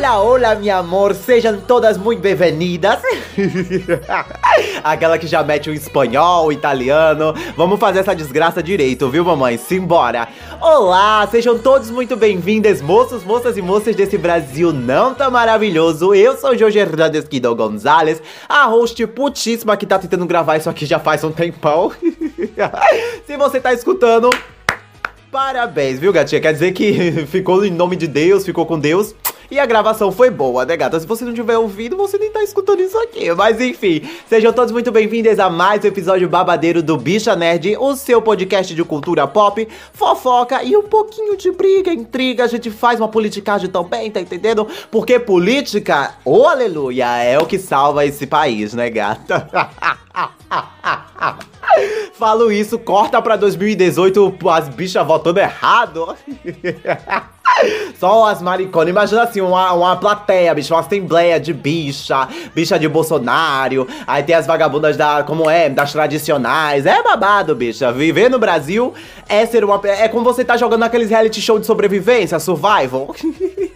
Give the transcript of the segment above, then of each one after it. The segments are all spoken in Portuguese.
Olá, olá, meu amor, sejam todas muito bem-vindas. Aquela que já mete o espanhol, o italiano. Vamos fazer essa desgraça direito, viu, mamãe? Simbora. Olá, sejam todos muito bem-vindos, moços, moças e moças desse Brasil não tão maravilhoso. Eu sou Jorge Hernandes Guido Gonzalez, a host putíssima que tá tentando gravar isso aqui já faz um tempão. Se você tá escutando, parabéns, viu, gatinha? Quer dizer que ficou em nome de Deus, ficou com Deus. E a gravação foi boa, né, gata? Se você não tiver ouvido, você nem tá escutando isso aqui. Mas enfim, sejam todos muito bem-vindos a mais um episódio babadeiro do Bicha Nerd, o seu podcast de cultura pop, fofoca e um pouquinho de briga, intriga. A gente faz uma politicagem também, tá entendendo? Porque política, oh, aleluia, é o que salva esse país, né, gata? Falo isso, corta pra 2018 as bichas votando errado. Só as mariconas. Imagina assim, uma, uma plateia, bicho, uma assembleia de bicha, bicha de Bolsonaro. Aí tem as vagabundas da, como é, das tradicionais. É babado, bicha. Viver no Brasil é ser uma. É como você tá jogando aqueles reality show de sobrevivência, survival.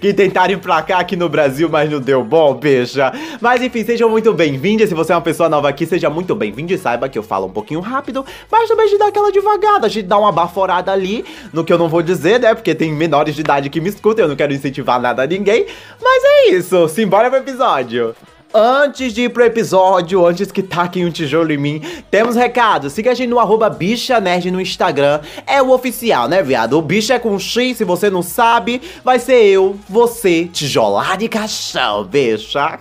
que tentaram emplacar aqui no Brasil, mas não deu bom, bicha. Mas enfim, sejam muito bem-vindos. Se você é uma pessoa nova aqui, seja muito bem-vindo. E saiba que eu falo um pouquinho rápido, mas também de dar aquela devagada, de dar uma baforada ali no que eu não vou dizer, né? Porque tem menores de idade que me escutam, eu não quero incentivar nada a ninguém. Mas é isso, simbora pro episódio. Antes de ir pro episódio, antes que taquem um tijolo em mim, temos recado. Siga a gente no arroba Bicha Nerd no Instagram. É o oficial, né, viado? O bicho é com X, se você não sabe, vai ser eu, você, tijolar de caixão, bicha.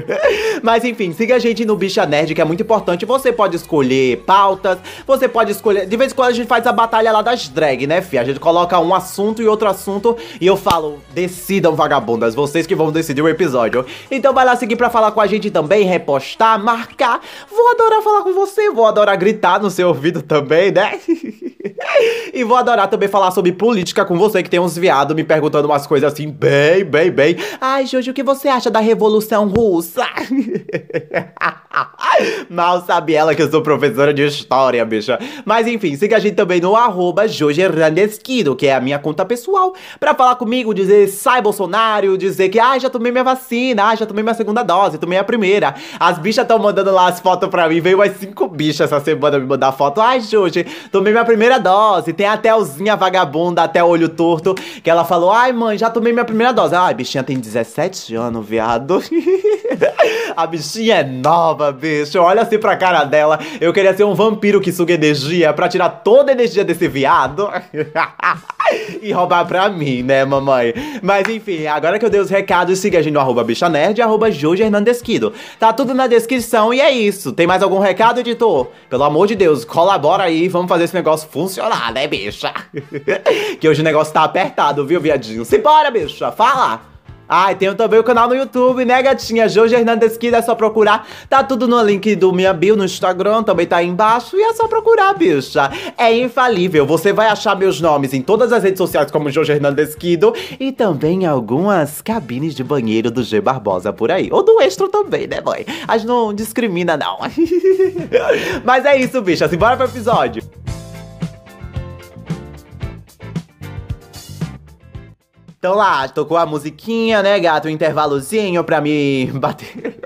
Mas enfim, siga a gente no Bicha Nerd, que é muito importante. Você pode escolher pautas, você pode escolher. De vez em quando a gente faz a batalha lá das drag, né, fi? A gente coloca um assunto e outro assunto e eu falo, decidam, vagabundas, vocês que vão decidir o episódio. Então vai lá seguir pra falar com a gente também, repostar, marcar. Vou adorar falar com você, vou adorar gritar no seu ouvido também, né? e vou adorar também falar sobre política com você, que tem uns viados me perguntando umas coisas assim, bem, bem, bem. Ai, Jojo, o que você acha da Revolução Russa? Mal sabe ela que eu sou professora de história, bicha. Mas enfim, siga a gente também no arroba que é a minha conta pessoal, pra falar comigo, dizer sai Bolsonaro, dizer que ah, já tomei minha vacina, ah, já tomei minha segunda dose, tomei a primeira. As bichas estão mandando lá as fotos pra mim, veio mais cinco bichas essa semana me mandar foto. Ai, Jorge, tomei minha primeira dose. Tem até Elzinha vagabunda, até olho torto, que ela falou: ai, mãe, já tomei minha primeira dose. Ai, bichinha tem 17 anos, viado. a bichinha é nova, bicho. Olha assim pra cara dela. Eu queria ser um vampiro que suga energia pra tirar toda a energia desse viado. e roubar pra mim, né, mamãe? Mas enfim, agora que eu dei os recados, siga a gente no arroba bicha nerd e arroba Jorge Hernandesquido. Tá tudo na descrição e é isso. Tem mais algum recado, editor? Pelo amor de Deus, colabora aí, vamos fazer esse negócio funcionar, né, bicha? que hoje o negócio tá apertado, viu, viadinho? Simbora, bicha, fala! Ah, e tem também o canal no YouTube, né, gatinha? Jorge Hernandes Kid, é só procurar. Tá tudo no link do minha bio no Instagram, também tá aí embaixo. E é só procurar, bicha. É infalível. Você vai achar meus nomes em todas as redes sociais como Jorge Hernandes Kido e também algumas cabines de banheiro do G Barbosa por aí. Ou do Extra também, né, mãe? Gente não discrimina, não. Mas é isso, bicha. Simbora pro episódio. Então lá, tocou a musiquinha, né, gato? Um intervalozinho pra me bater.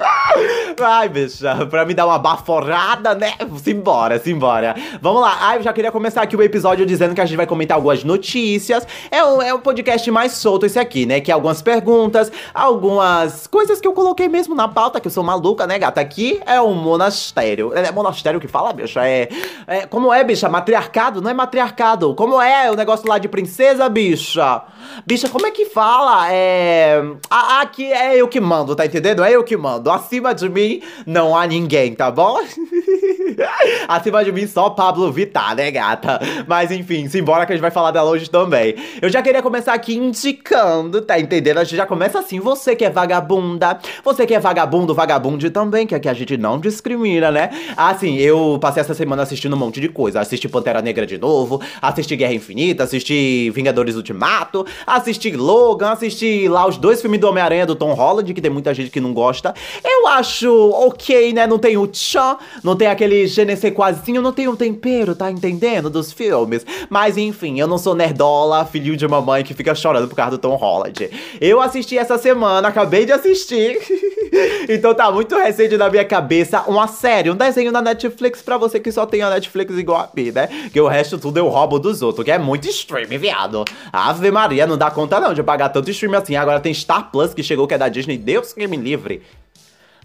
Ai, bicha, pra me dar uma baforada, né? Simbora, simbora. Vamos lá. Ai, eu já queria começar aqui o episódio dizendo que a gente vai comentar algumas notícias. É um, é um podcast mais solto esse aqui, né? Que é algumas perguntas, algumas coisas que eu coloquei mesmo na pauta, que eu sou maluca, né, gata? Aqui é um monastério. É monastério que fala, bicha? É, é. Como é, bicha? Matriarcado? Não é matriarcado. Como é o negócio lá de princesa, bicha? Bicha, como é que fala? É. Aqui é eu que mando, tá entendendo? É eu que mando. Acima de mim não há ninguém, tá bom? Acima de mim só Pablo Vittar, né, gata? Mas enfim, simbora que a gente vai falar dela hoje também. Eu já queria começar aqui indicando, tá entendendo? A gente já começa assim, você que é vagabunda, você que é vagabundo, vagabunde também, que aqui a gente não discrimina, né? Assim, eu passei essa semana assistindo um monte de coisa. Assisti Pantera Negra de novo, assisti Guerra Infinita, assisti Vingadores Ultimato, assisti Logan, assisti lá os dois filmes do Homem-Aranha do Tom Holland, que tem muita gente que não gosta. Eu acho ok, né? Não tem o tchan, não tem aquele GNC quasinho, não tem o um tempero, tá entendendo? Dos filmes. Mas enfim, eu não sou nerdola, filhinho de mamãe que fica chorando por causa do Tom Holland. Eu assisti essa semana, acabei de assistir. então tá muito recente na minha cabeça uma série, um desenho na Netflix pra você que só tem a Netflix igual a mim, né? Que o resto tudo eu roubo dos outros, que é muito stream, viado. Ave Maria, não dá conta não de pagar tanto stream assim. Agora tem Star Plus que chegou que é da Disney, Deus que me livre.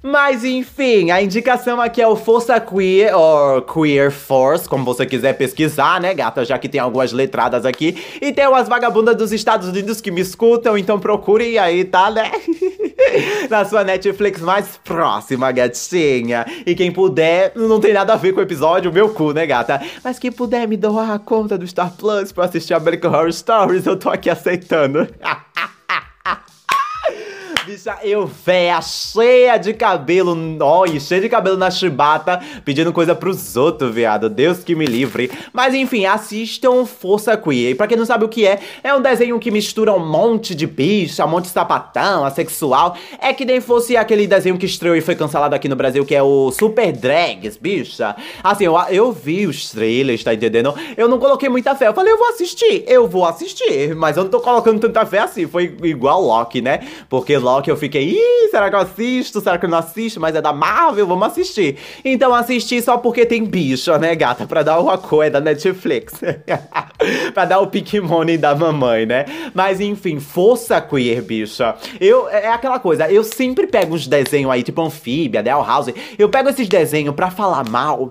Mas enfim, a indicação aqui é o Força Queer, ou Queer Force, como você quiser pesquisar, né, gata? Já que tem algumas letradas aqui. E tem umas vagabundas dos Estados Unidos que me escutam, então procurem aí, tá, né? Na sua Netflix mais próxima, gatinha. E quem puder, não tem nada a ver com o episódio, meu cu, né, gata? Mas quem puder me doar a conta do Star Plus pra assistir American Horror Stories, eu tô aqui aceitando. bicha, eu véia, cheia de cabelo, olha, cheia de cabelo na chibata, pedindo coisa pros outros, viado. Deus que me livre. Mas enfim, assistam Força Queer. E pra quem não sabe o que é, é um desenho que mistura um monte de bicha, um monte de sapatão, assexual. É que nem fosse aquele desenho que estreou e foi cancelado aqui no Brasil, que é o Super Drags, bicha. Assim, eu, eu vi os trailers, tá entendendo? Eu não coloquei muita fé. Eu falei, eu vou assistir, eu vou assistir. Mas eu não tô colocando tanta fé assim. Foi igual Loki, né? Porque Loki que eu fiquei, ih, será que eu assisto? Será que eu não assisto? Mas é da Marvel, vamos assistir. Então assisti só porque tem bicho, né, gata? Pra dar uma coisa da Netflix. pra dar o pick money da mamãe, né? Mas enfim, força queer, bicha. Eu, é, é aquela coisa, eu sempre pego uns desenhos aí, tipo Anfíbia, Del House. Eu pego esses desenhos pra falar mal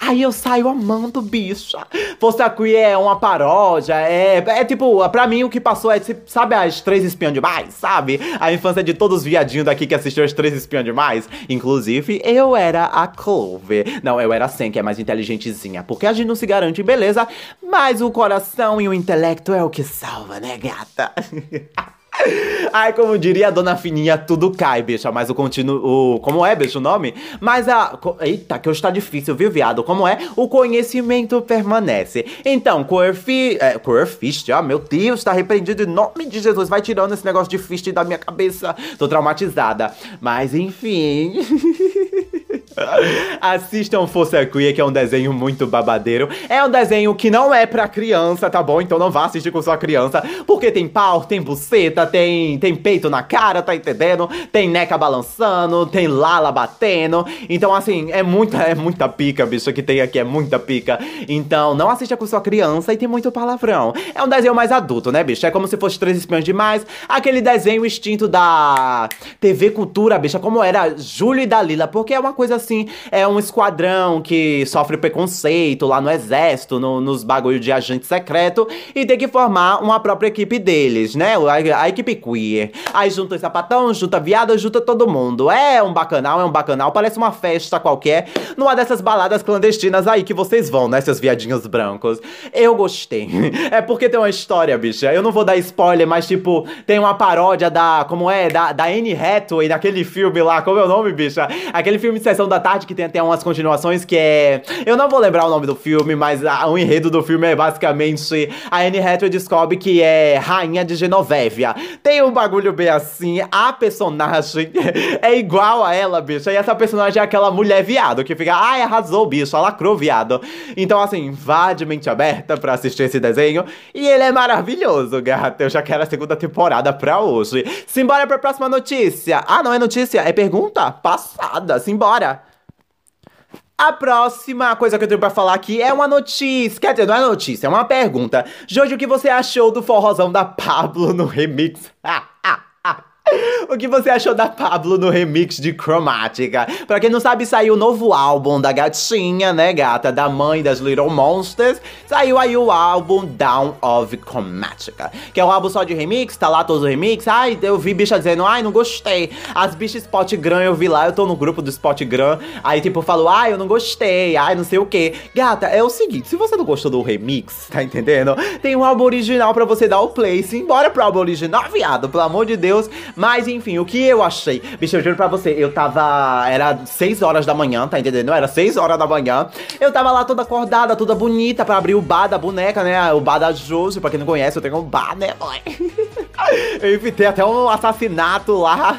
Aí eu saio amando, bicha. Força Queer é uma paródia, é, é tipo, pra mim o que passou é, tipo, sabe as Três Espiões Demais, sabe? A infância de todos os viadinhos daqui que assistiram as Três Espiões Demais. Inclusive, eu era a Clover. Não, eu era a Sen, que é mais inteligentezinha. Porque a gente não se garante beleza, mas o coração e o intelecto é o que salva, né, gata? Ai, como diria a dona Fininha, tudo cai, bicha. Mas o continuo. O, como é, bicho, o nome? Mas a. Eita, que hoje tá difícil, viu, viado? Como é? O conhecimento permanece. Então, Queerfi. É, Queerfist, ah, meu Deus, tá repreendido em nome de Jesus. Vai tirando esse negócio de fist da minha cabeça. Tô traumatizada. Mas enfim. Assistam Força Queer, que é um desenho muito babadeiro. É um desenho que não é pra criança, tá bom? Então não vá assistir com sua criança, porque tem pau, tem buceta, tem, tem peito na cara, tá entendendo? Tem neca balançando, tem lala batendo. Então, assim, é muita, é muita pica, bicho, que tem aqui, é muita pica. Então, não assista com sua criança e tem muito palavrão. É um desenho mais adulto, né, bicho? É como se fosse Três Espiões Demais, aquele desenho extinto da TV Cultura, bicha, como era Júlio e Dalila, porque é uma coisa assim, é um esquadrão que sofre preconceito lá no exército, no, nos bagulhos de agente secreto, e tem que formar uma própria equipe deles, né? A, a equipe queer. Aí junta os sapatão, junta viada, junta todo mundo. É um bacanal, é um bacanal, parece uma festa qualquer, numa dessas baladas clandestinas aí que vocês vão, né, seus viadinhos brancos. Eu gostei. É porque tem uma história, bicha. Eu não vou dar spoiler, mas tipo, tem uma paródia da, como é, da, da Anne Hathaway, daquele filme lá, como é o nome, bicha? Aquele filme de sessão da tarde que tem até umas continuações que é. Eu não vou lembrar o nome do filme, mas a, o enredo do filme é basicamente a Anne Hathaway descobre que é rainha de Genovévia. Tem um bagulho bem assim, a personagem é igual a ela, bicho. E essa personagem é aquela mulher viado que fica, ai, arrasou, bicho, lacrou, viado. Então, assim, vá de mente aberta pra assistir esse desenho. E ele é maravilhoso, gata. Eu já quero a segunda temporada pra hoje. Simbora pra próxima notícia. Ah, não é notícia, é pergunta passada. Simbora. A próxima coisa que eu tenho pra falar aqui é uma notícia. Quer dizer, não é notícia, é uma pergunta. Jojo, o que você achou do forrozão da Pablo no remix? Ah, ah. O que você achou da Pablo no remix de Chromatica? Pra quem não sabe, saiu o novo álbum da gatinha, né, gata? Da mãe das Little Monsters. Saiu aí o álbum Down of Chromatica. Que é um álbum só de remix, tá lá todos os remix. Ai, eu vi bicha dizendo, ai, não gostei. As bichas Spotgram eu vi lá, eu tô no grupo do Spotgram. Aí, tipo, falou, ai, eu não gostei, ai, não sei o que. Gata, é o seguinte, se você não gostou do remix, tá entendendo? Tem um álbum original pra você dar o play. Simbora pro álbum original, viado, pelo amor de Deus. Mas enfim, o que eu achei? Bicho, eu juro pra você, eu tava. Era 6 horas da manhã, tá entendendo? Era 6 horas da manhã. Eu tava lá toda acordada, toda bonita pra abrir o bar da boneca, né? O bar da Josi, pra quem não conhece, eu tenho um bar, né, mãe? Eu evitei até um assassinato lá.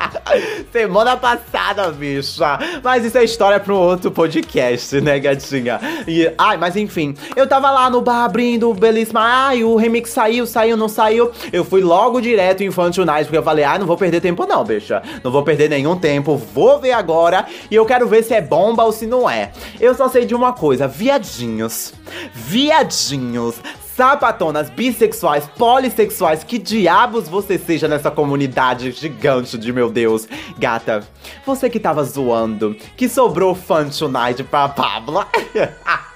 Semana passada, bicha. Mas isso é história para um outro podcast, né, gatinha? E, ai, mas enfim, eu tava lá no bar abrindo, belíssima. Ai, o remix saiu, saiu, não saiu. Eu fui logo direto em Infantil Night, porque eu falei, ai, não vou perder tempo não, bicha. Não vou perder nenhum tempo, vou ver agora. E eu quero ver se é bomba ou se não é. Eu só sei de uma coisa, viadinhos. Viadinhos sapatonas, bissexuais, polissexuais, que diabos você seja nessa comunidade gigante de meu Deus. Gata, você que tava zoando, que sobrou fun tonight pra Pablo.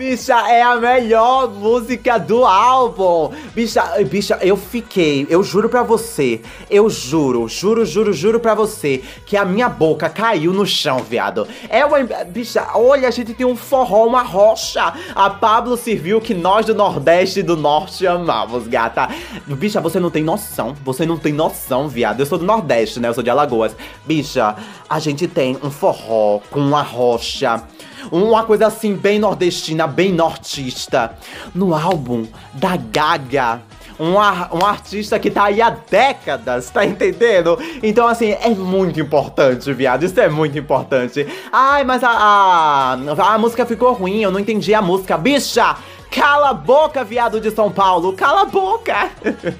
Bicha, é a melhor música do álbum. Bicha, bicha, eu fiquei, eu juro pra você, eu juro, juro, juro, juro pra você, que a minha boca caiu no chão, viado. É uma. Bicha, olha, a gente tem um forró, uma rocha. A Pablo serviu que nós do Nordeste e do Norte amamos, gata. Bicha, você não tem noção, você não tem noção, viado. Eu sou do Nordeste, né? Eu sou de Alagoas. Bicha, a gente tem um forró com uma rocha uma coisa assim, bem nordestina, bem nortista. No álbum da Gaga. Um, um artista que tá aí há décadas, tá entendendo? Então, assim, é muito importante, viado. Isso é muito importante. Ai, mas a, a, a música ficou ruim, eu não entendi a música. Bicha! Cala a boca, viado de São Paulo! Cala a boca!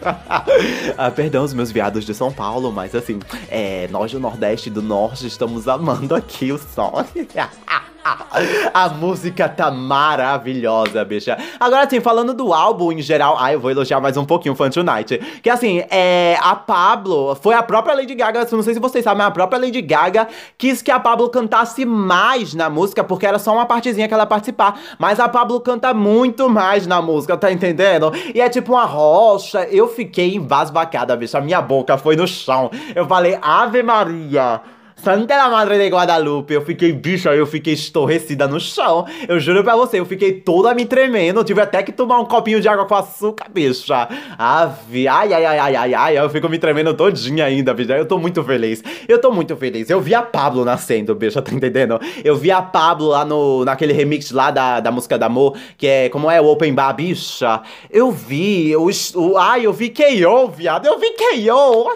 ah, perdão os meus viados de São Paulo, mas assim, é, nós do Nordeste e do Norte estamos amando aqui o som. A música tá maravilhosa, bicha. Agora, assim, falando do álbum em geral. Ah, eu vou elogiar mais um pouquinho o Fun Tonight. Que assim, é. A Pablo. Foi a própria Lady Gaga. Não sei se vocês sabem, a própria Lady Gaga quis que a Pablo cantasse mais na música, porque era só uma partezinha que ela participar. Mas a Pablo canta muito mais na música, tá entendendo? E é tipo uma rocha. Eu fiquei embasbacada, bicha. A minha boca foi no chão. Eu falei, Ave Maria. Santa la Madre de Guadalupe, eu fiquei, bicha, eu fiquei estorrecida no chão. Eu juro pra você, eu fiquei toda me tremendo. tive até que tomar um copinho de água com açúcar, bicha. Ave, ai, ai, ai, ai, ai, ai, eu fico me tremendo todinha ainda, bicha. Eu tô muito feliz. Eu tô muito feliz. Eu vi a Pablo nascendo, bicha, tá entendendo? Eu vi a Pablo lá no, naquele remix lá da, da música da Amor, que é, como é, o Open Bar, bicha. Eu vi, o, o ai, eu vi K.O., viado. Eu vi K.O.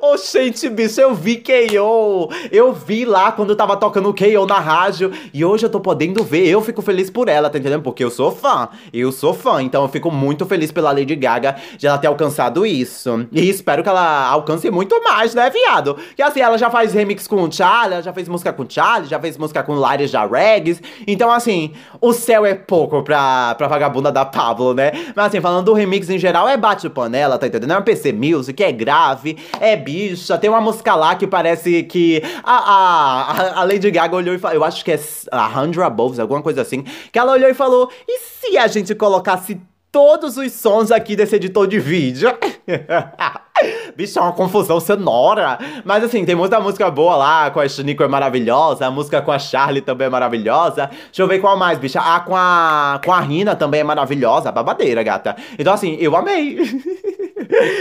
Oxente, bicho, eu vi KO. Eu vi lá quando tava tocando KO na rádio. E hoje eu tô podendo ver. Eu fico feliz por ela, tá entendendo? Porque eu sou fã. Eu sou fã. Então eu fico muito feliz pela Lady Gaga de ela ter alcançado isso. E espero que ela alcance muito mais, né, viado? Que assim, ela já faz remix com o Charlie, ela já fez música com o Charlie, já fez música com Lares da Regs. Então, assim, o céu é pouco pra, pra vagabunda da Pablo, né? Mas assim, falando do remix em geral, é bate-panela, tá entendendo? É um PC Music, é grave, é bicha. Tem uma música lá que parece que a, a, a Lady Gaga olhou e falou, eu acho que é a Hundred Aboves, alguma coisa assim, que ela olhou e falou, e se a gente colocasse todos os sons aqui desse editor de vídeo? Bicho, é uma confusão sonora. Mas assim, tem muita música boa lá, com a Nico é maravilhosa, a música com a Charlie também é maravilhosa. Deixa eu ver qual mais, bicha. Ah, com a, com a Rina também é maravilhosa, babadeira, gata. Então assim, eu amei.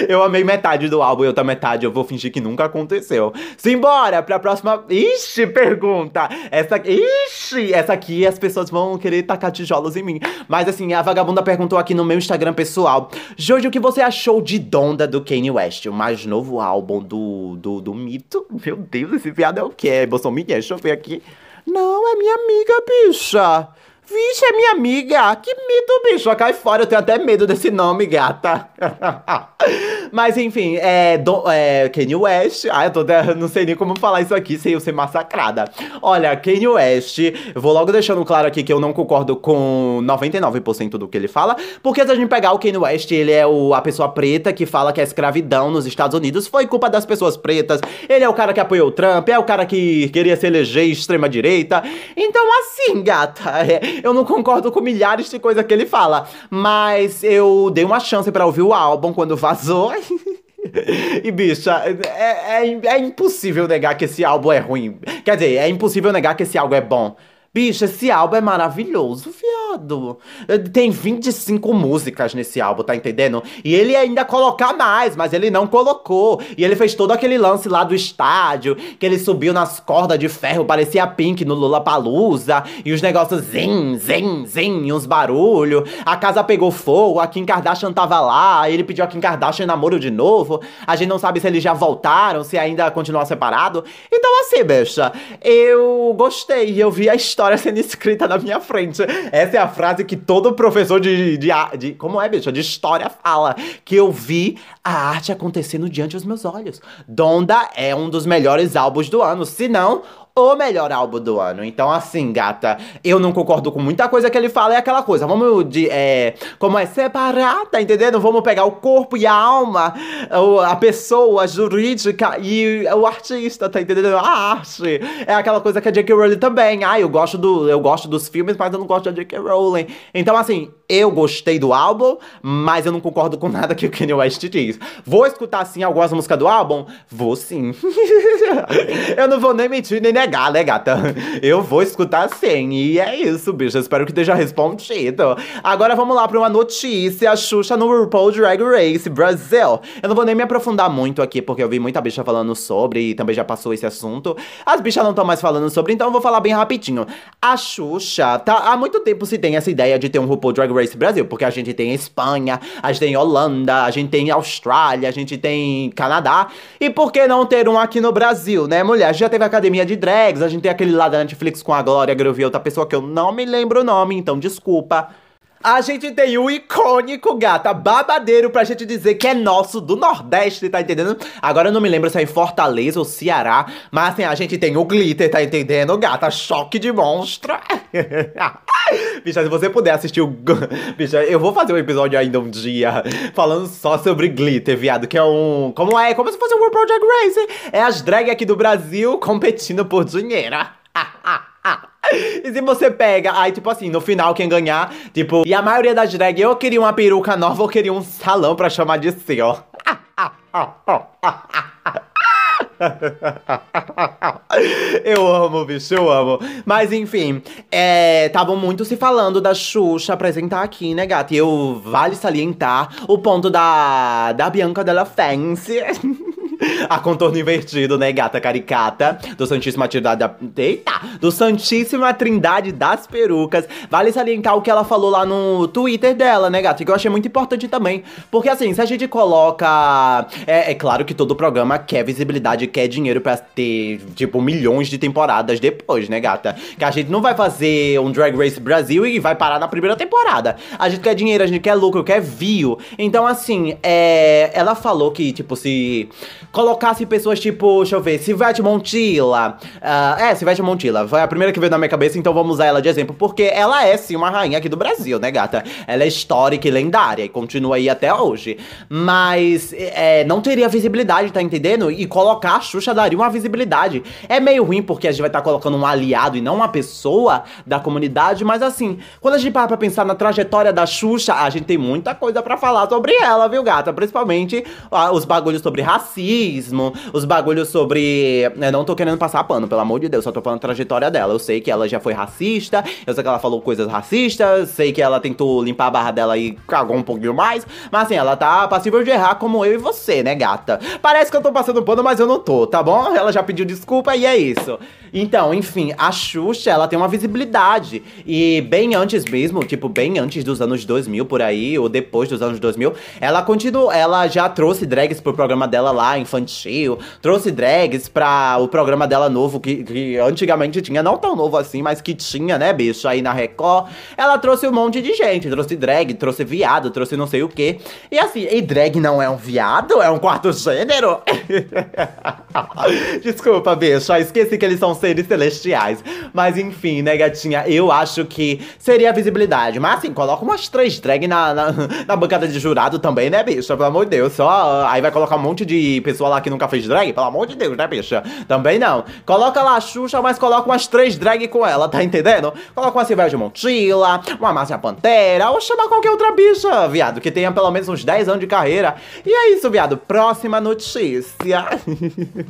eu amei metade do álbum e outra metade eu vou fingir que nunca aconteceu. Simbora pra próxima. Ixi, pergunta! Essa. Ixi! Essa aqui as pessoas vão querer tacar tijolos em mim. Mas assim, a vagabunda perguntou aqui no meu Instagram pessoal: Jojo, o que você achou de Donda do Kanye West? O mais novo álbum do, do, do mito? Meu Deus, esse viado é o que? É Bolsonaro? Deixa eu ver aqui. Não, é minha amiga, bicha. Vixe, é minha amiga. Que medo, bicho. Cai fora, eu tenho até medo desse nome, gata. Mas enfim, é, do, é Kanye West. Ah, eu tô, não sei nem como falar isso aqui sem eu ser massacrada. Olha, Kanye West, vou logo deixando claro aqui que eu não concordo com 99% do que ele fala. Porque se a gente pegar o Kanye West, ele é o, a pessoa preta que fala que a escravidão nos Estados Unidos foi culpa das pessoas pretas. Ele é o cara que apoiou o Trump, é o cara que queria se eleger extrema-direita. Então, assim, gata, é, eu não concordo com milhares de coisas que ele fala. Mas eu dei uma chance para ouvir o álbum quando vazou. E bicha, é, é, é, impossível negar que esse álbum é ruim. Quer dizer, é impossível negar que esse álbum é bom. Bicha, esse álbum é maravilhoso, viado. Concordo. Tem 25 músicas nesse álbum, tá entendendo? E ele ainda colocar mais, mas ele não colocou. E ele fez todo aquele lance lá do estádio, que ele subiu nas cordas de ferro, parecia Pink no Lula Palusa, e os negócios zin, zin, zin, uns barulhos. A casa pegou fogo, a Kim Kardashian tava lá, ele pediu a Kim Kardashian namoro de novo. A gente não sabe se eles já voltaram, se ainda continuam separados. Então, assim, bicha, eu gostei. Eu vi a história sendo escrita na minha frente. Essa é a frase que todo professor de, de, de como é, bicha, de história fala. Que eu vi a arte acontecendo diante dos meus olhos. Donda é um dos melhores álbuns do ano. Se não, o melhor álbum do ano. Então, assim, gata, eu não concordo com muita coisa que ele fala. É aquela coisa, vamos de. É, como é separar, tá entendendo? Vamos pegar o corpo e a alma, a pessoa jurídica e o artista, tá entendendo? A arte. É aquela coisa que a J.K. Rowling também. Ah, eu gosto, do, eu gosto dos filmes, mas eu não gosto da J.K. Rowling. Então, assim, eu gostei do álbum, mas eu não concordo com nada que o Kanye West diz. Vou escutar, sim, algumas músicas do álbum? Vou sim. eu não vou nem mentir, nem negar, né, gata? Eu vou escutar sim. E é isso, bicho. Espero que esteja respondido. Agora vamos lá para uma notícia. Xuxa no RuPaul Drag Race Brasil. Eu não vou nem me aprofundar muito aqui, porque eu vi muita bicha falando sobre e também já passou esse assunto. As bichas não estão mais falando sobre, então eu vou falar bem rapidinho. A Xuxa, tá, há muito tempo se tem essa ideia de ter um RuPaul Drag Race Brasil, porque a gente tem Espanha, a gente tem Holanda, a gente tem Austrália, a gente tem Canadá. E por que não ter um aqui no Brasil, né, mulher? Já teve academia de drag drags, a gente tem aquele lá da Netflix com a Glória Groove, outra pessoa que eu não me lembro o nome, então desculpa. A gente tem o icônico, gata, babadeiro pra gente dizer que é nosso do Nordeste, tá entendendo? Agora eu não me lembro se é em Fortaleza ou Ceará, mas assim, a gente tem o glitter, tá entendendo, gata? Choque de monstro. Bicha, se você puder assistir o. Bicha, eu vou fazer um episódio ainda um dia falando só sobre glitter, viado, que é um. Como é? Como se fosse um World Project Race. É as drag aqui do Brasil competindo por dinheiro. E se você pega, aí tipo assim, no final quem ganhar, tipo, e a maioria das drag, eu queria uma peruca nova, eu queria um salão pra chamar de seu. eu amo, bicho, eu amo. Mas enfim, estavam é, muito se falando da Xuxa apresentar aqui, né, gata? E eu vale salientar o ponto da, da Bianca Della Fancy. a contorno invertido, né, gata caricata, do Santíssima Trindade da... Eita! Do Santíssima Trindade das Perucas. Vale salientar o que ela falou lá no Twitter dela, né, gata? Que eu achei muito importante também. Porque, assim, se a gente coloca... É, é claro que todo programa quer visibilidade, quer dinheiro pra ter, tipo, milhões de temporadas depois, né, gata? Que a gente não vai fazer um Drag Race Brasil e vai parar na primeira temporada. A gente quer dinheiro, a gente quer lucro, quer view. Então, assim, é... ela falou que, tipo, se colocasse pessoas tipo, deixa eu ver, Silvete Montilla. Uh, é, Silvete Montilla. Foi a primeira que veio na minha cabeça, então vamos usar ela de exemplo, porque ela é sim uma rainha aqui do Brasil, né, gata? Ela é histórica e lendária e continua aí até hoje. Mas é, não teria visibilidade, tá entendendo? E colocar a Xuxa daria uma visibilidade. É meio ruim porque a gente vai estar tá colocando um aliado e não uma pessoa da comunidade, mas assim, quando a gente para pra pensar na trajetória da Xuxa, a gente tem muita coisa para falar sobre ela, viu, gata? Principalmente uh, os bagulhos sobre racismo racismo, os bagulhos sobre. Eu né, não tô querendo passar pano, pelo amor de Deus, só tô falando a trajetória dela. Eu sei que ela já foi racista, eu sei que ela falou coisas racistas, sei que ela tentou limpar a barra dela e cagou um pouquinho mais, mas assim, ela tá passível de errar como eu e você, né, gata? Parece que eu tô passando pano, mas eu não tô, tá bom? Ela já pediu desculpa e é isso. Então, enfim, a Xuxa, ela tem uma visibilidade. E bem antes mesmo, tipo, bem antes dos anos 2000 por aí, ou depois dos anos 2000, ela continua, ela já trouxe drags pro programa dela lá em infantil, trouxe drags pra o programa dela novo, que, que antigamente tinha, não tão novo assim, mas que tinha, né, bicho, aí na Record. Ela trouxe um monte de gente, trouxe drag, trouxe viado, trouxe não sei o que. E assim, e drag não é um viado? É um quarto gênero? Desculpa, bicho, esqueci que eles são seres celestiais. Mas enfim, né, gatinha, eu acho que seria a visibilidade. Mas assim, coloca umas três drag na, na, na bancada de jurado também, né, bicho? Pelo amor de Deus, só aí vai colocar um monte de pessoa falar que nunca fez drag? Pelo amor de Deus, né, bicha? Também não. Coloca lá a Xuxa, mas coloca umas três drag com ela, tá entendendo? Coloca uma Silvéria de Montilla, uma Márcia Pantera, ou chama qualquer outra bicha, viado, que tenha pelo menos uns 10 anos de carreira. E é isso, viado. Próxima notícia.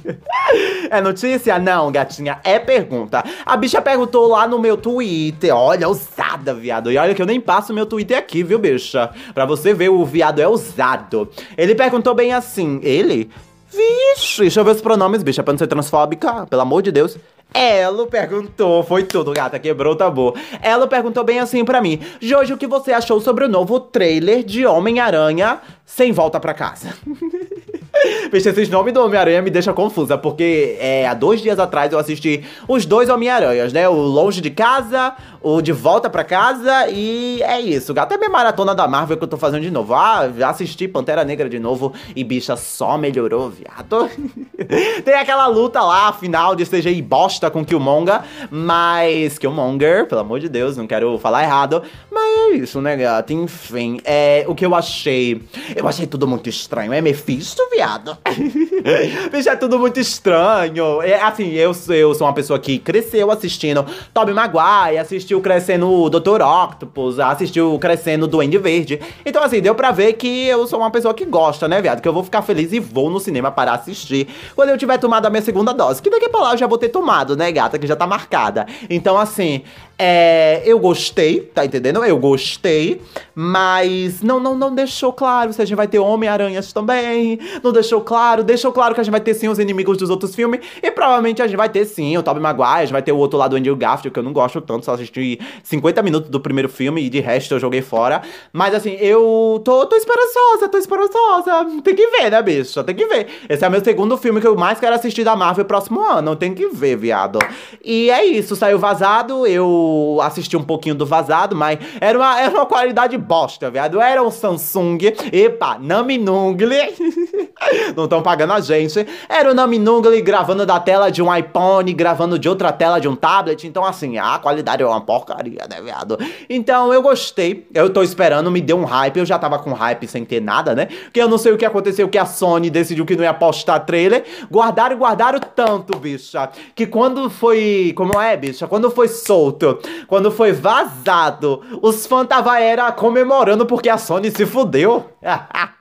é notícia? Não, gatinha, é pergunta. A bicha perguntou lá no meu Twitter. Olha, ousada, viado. E olha que eu nem passo meu Twitter aqui, viu, bicha? Pra você ver, o viado é ousado. Ele perguntou bem assim. Ele? Vixe, deixa eu ver os pronomes, bicha, pra não ser transfóbica, pelo amor de Deus. Ela perguntou, foi tudo, gata, quebrou o tabu. Ela perguntou bem assim pra mim: Jojo, o que você achou sobre o novo trailer de Homem-Aranha sem volta pra casa? Bicho, esses nomes do Homem-Aranha me deixam confusa, porque é, há dois dias atrás eu assisti os dois Homem-Aranhas, né? O Longe de Casa, o De Volta pra Casa e é isso. Até minha maratona da Marvel que eu tô fazendo de novo. Ah, assisti Pantera Negra de novo e bicha só melhorou, viado. Tem aquela luta lá, final de CGI bosta com Killmonger, mas Killmonger, pelo amor de Deus, não quero falar errado, mas é isso, né, gata? Enfim, é o que eu achei. Eu achei tudo muito estranho. É Mephisto, viado. Bicho, é tudo muito estranho. É, assim, eu, eu sou uma pessoa que cresceu assistindo Tobey Maguire, assistiu crescendo o Dr. Octopus, assistiu crescendo o Duende Verde. Então, assim, deu pra ver que eu sou uma pessoa que gosta, né, viado? Que eu vou ficar feliz e vou no cinema para assistir quando eu tiver tomado a minha segunda dose. Que daqui pra lá eu já vou ter tomado, né, gata? Que já tá marcada. Então, assim, é, eu gostei, tá entendendo? Eu gostei, mas não, não, não deixou claro se a gente vai ter Homem-Aranhas também. Não deixou claro, deixou claro que a gente vai ter sim os inimigos dos outros filmes. E provavelmente a gente vai ter sim o Tobey Maguire, a gente vai ter o outro lado do Andrew Garfield, que eu não gosto tanto, só assisti 50 minutos do primeiro filme e de resto eu joguei fora. Mas assim, eu tô, tô esperançosa, tô esperançosa. Tem que ver, né, bicho? Tem que ver. Esse é o meu segundo filme que eu mais quero assistir da Marvel próximo ano. Tem que ver, viado. E é isso, saiu vazado, eu assisti um pouquinho do vazado, mas era uma, era uma qualidade bosta, viado. Era um Samsung, epa, Naminungle, não estão pagando a gente. Era o Naminungle gravando da tela de um iPhone, gravando de outra tela de um tablet. Então, assim, a qualidade é uma porcaria, né, viado? Então, eu gostei. Eu tô esperando, me deu um hype. Eu já tava com hype sem ter nada, né? Porque eu não sei o que aconteceu, que a Sony decidiu que não ia postar trailer. Guardaram, guardaram tanto, bicha, que quando foi. Como é, bicha? Quando foi solto quando foi vazado, os fãs tava era comemorando porque a Sony se fudeu.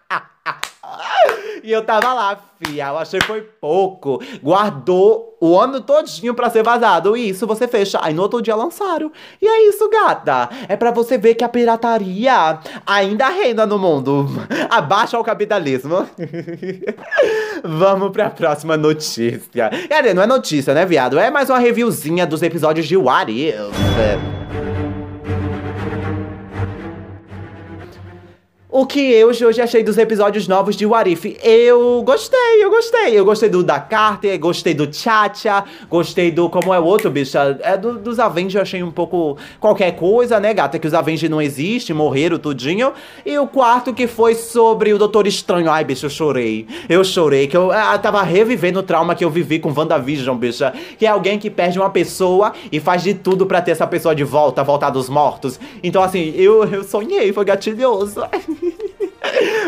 E eu tava lá, fia. Eu achei foi pouco. Guardou o ano todinho pra ser vazado. E isso você fecha. Aí no outro dia lançaram. E é isso, gata. É pra você ver que a pirataria ainda reina no mundo. Abaixa o capitalismo. Vamos pra próxima notícia. Quer não é notícia, né, viado? É mais uma reviewzinha dos episódios de What If. O que eu hoje achei dos episódios novos de Warif? Eu gostei, eu gostei. Eu gostei do da Carter, gostei do Chacha, gostei do. Como é o outro, bicha? É do, dos Avengers, eu achei um pouco qualquer coisa, né, gata? Que os Avengers não existem, morreram tudinho. E o quarto que foi sobre o Doutor Estranho. Ai, bicho, eu chorei. Eu chorei, que eu, eu ah, tava revivendo o trauma que eu vivi com WandaVision, bicha. Que é alguém que perde uma pessoa e faz de tudo para ter essa pessoa de volta, voltar dos mortos. Então, assim, eu, eu sonhei, foi gatilhoso.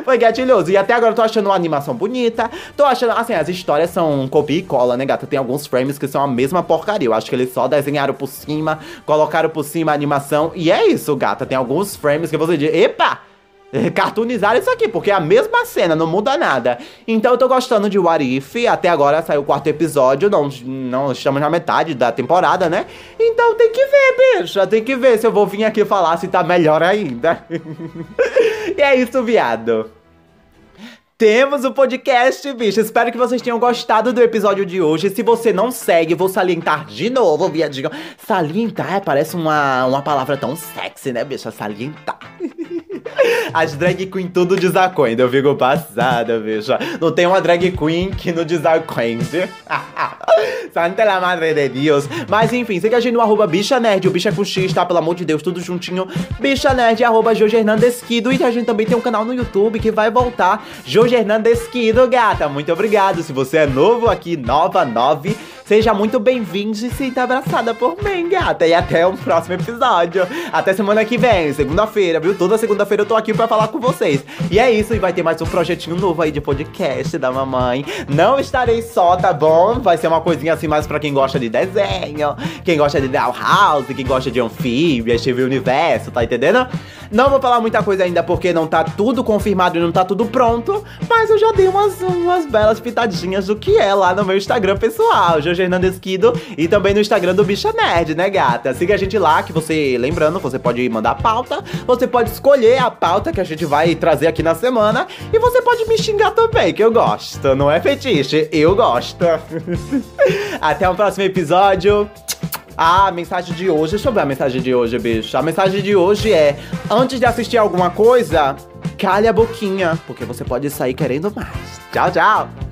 Foi gatilhoso. E até agora eu tô achando uma animação bonita. Tô achando, assim, as histórias são copia e cola, né, gata? Tem alguns frames que são a mesma porcaria. Eu acho que eles só desenharam por cima, colocaram por cima a animação. E é isso, gata. Tem alguns frames que você diz, epa! cartoonizar isso aqui, porque é a mesma cena, não muda nada. Então eu tô gostando de What If, até agora saiu o quarto episódio, não, não estamos na metade da temporada, né? Então tem que ver, bicha, tem que ver se eu vou vir aqui falar se tá melhor ainda. e é isso, viado. Temos o podcast, bicho. Espero que vocês tenham gostado do episódio de hoje. Se você não segue, vou salientar de novo, viadinho. Salientar, é, parece uma, uma palavra tão sexy, né, bicho? Salientar. As drag queen tudo desacuendo. Eu fico passada, bicho. Não tem uma drag queen que não desacuende. Santa la madre de Deus. Mas enfim, siga a gente no arroba bicha nerd. O bicha com X, tá? Pelo amor de Deus, tudo juntinho. Bicha nerd, arroba Jorge Hernandesquido. E a gente também tem um canal no YouTube que vai voltar. Jorge Hernandesquido, gata. Muito obrigado. Se você é novo aqui, nova, nove Seja muito bem-vindo e sinta abraçada por mim, gata. E até o próximo episódio. Até semana que vem, segunda-feira, viu? Toda segunda-feira eu tô aqui pra falar com vocês. E é isso, e vai ter mais um projetinho novo aí de podcast da mamãe. Não estarei só, tá bom? Vai ser uma coisinha assim mais pra quem gosta de desenho, quem gosta de Down House, quem gosta de anfíbia, Steve Universo, tá entendendo? Não vou falar muita coisa ainda porque não tá tudo confirmado e não tá tudo pronto, mas eu já dei umas, umas belas pitadinhas do que é lá no meu Instagram pessoal, Jorge Hernandes Kido, e também no Instagram do Bicha Nerd, né, gata? Siga a gente lá, que você, lembrando, você pode mandar pauta, você pode escolher a pauta que a gente vai trazer aqui na semana, e você pode me xingar também, que eu gosto, não é fetiche, eu gosto. Até o próximo episódio. Ah, a mensagem de hoje. Deixa eu ver a mensagem de hoje, bicho. A mensagem de hoje é: antes de assistir alguma coisa, calhe a boquinha, porque você pode sair querendo mais. Tchau, tchau.